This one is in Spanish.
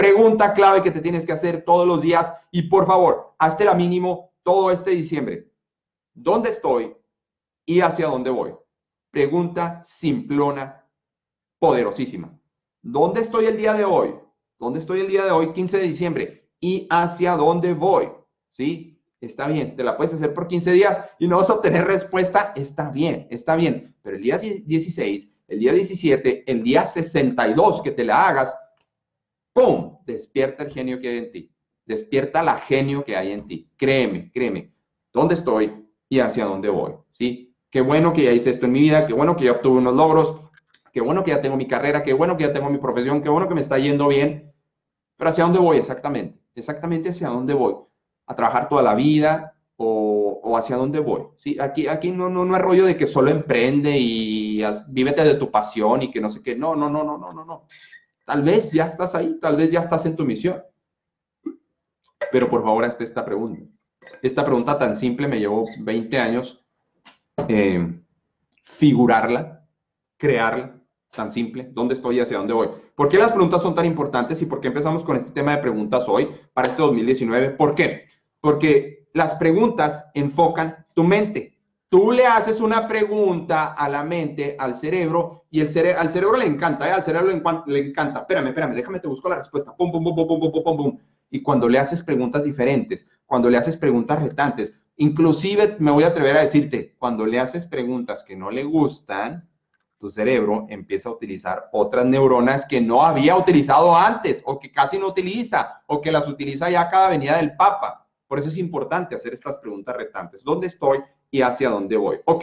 Pregunta clave que te tienes que hacer todos los días y por favor, hazte la mínimo todo este diciembre. ¿Dónde estoy y hacia dónde voy? Pregunta simplona, poderosísima. ¿Dónde estoy el día de hoy? ¿Dónde estoy el día de hoy, 15 de diciembre? ¿Y hacia dónde voy? ¿Sí? Está bien, te la puedes hacer por 15 días y no vas a obtener respuesta. Está bien, está bien. Pero el día 16, el día 17, el día 62 que te la hagas, ¡pum! Despierta el genio que hay en ti. Despierta la genio que hay en ti. Créeme, créeme. ¿Dónde estoy y hacia dónde voy? ¿Sí? Qué bueno que ya hice esto en mi vida, qué bueno que ya obtuve unos logros, qué bueno que ya tengo mi carrera, qué bueno que ya tengo mi profesión, qué bueno que me está yendo bien. Pero ¿hacia dónde voy exactamente? Exactamente hacia dónde voy. ¿A trabajar toda la vida o, hacia dónde voy? ¿Sí? Aquí, aquí no, no, no es rollo de que solo emprende y vívete de tu pasión y que no sé qué. No, no, no, no, no, no, no. Tal vez ya estás ahí, tal vez ya estás en tu misión. Pero por favor, hazte esta pregunta. Esta pregunta tan simple me llevó 20 años eh, figurarla, crearla, tan simple, dónde estoy y hacia dónde voy. ¿Por qué las preguntas son tan importantes y por qué empezamos con este tema de preguntas hoy para este 2019? ¿Por qué? Porque las preguntas enfocan tu mente. Tú le haces una pregunta a la mente, al cerebro, y el cere al cerebro le encanta, ¿eh? al cerebro le, encanta. Espérame, espérame, déjame, te busco la respuesta. Pum, pum, pum, pum, pum, pum, pum, pum. Y cuando le haces preguntas diferentes, cuando le haces preguntas retantes, Inclusive me voy a atrever a decirte, cuando le haces preguntas que no le gustan, tu cerebro empieza a utilizar otras neuronas que no había utilizado antes o que casi no utiliza o que las utiliza ya cada venida del Papa. Por eso es importante hacer estas preguntas retantes. ¿Dónde estoy y hacia dónde voy? Ok.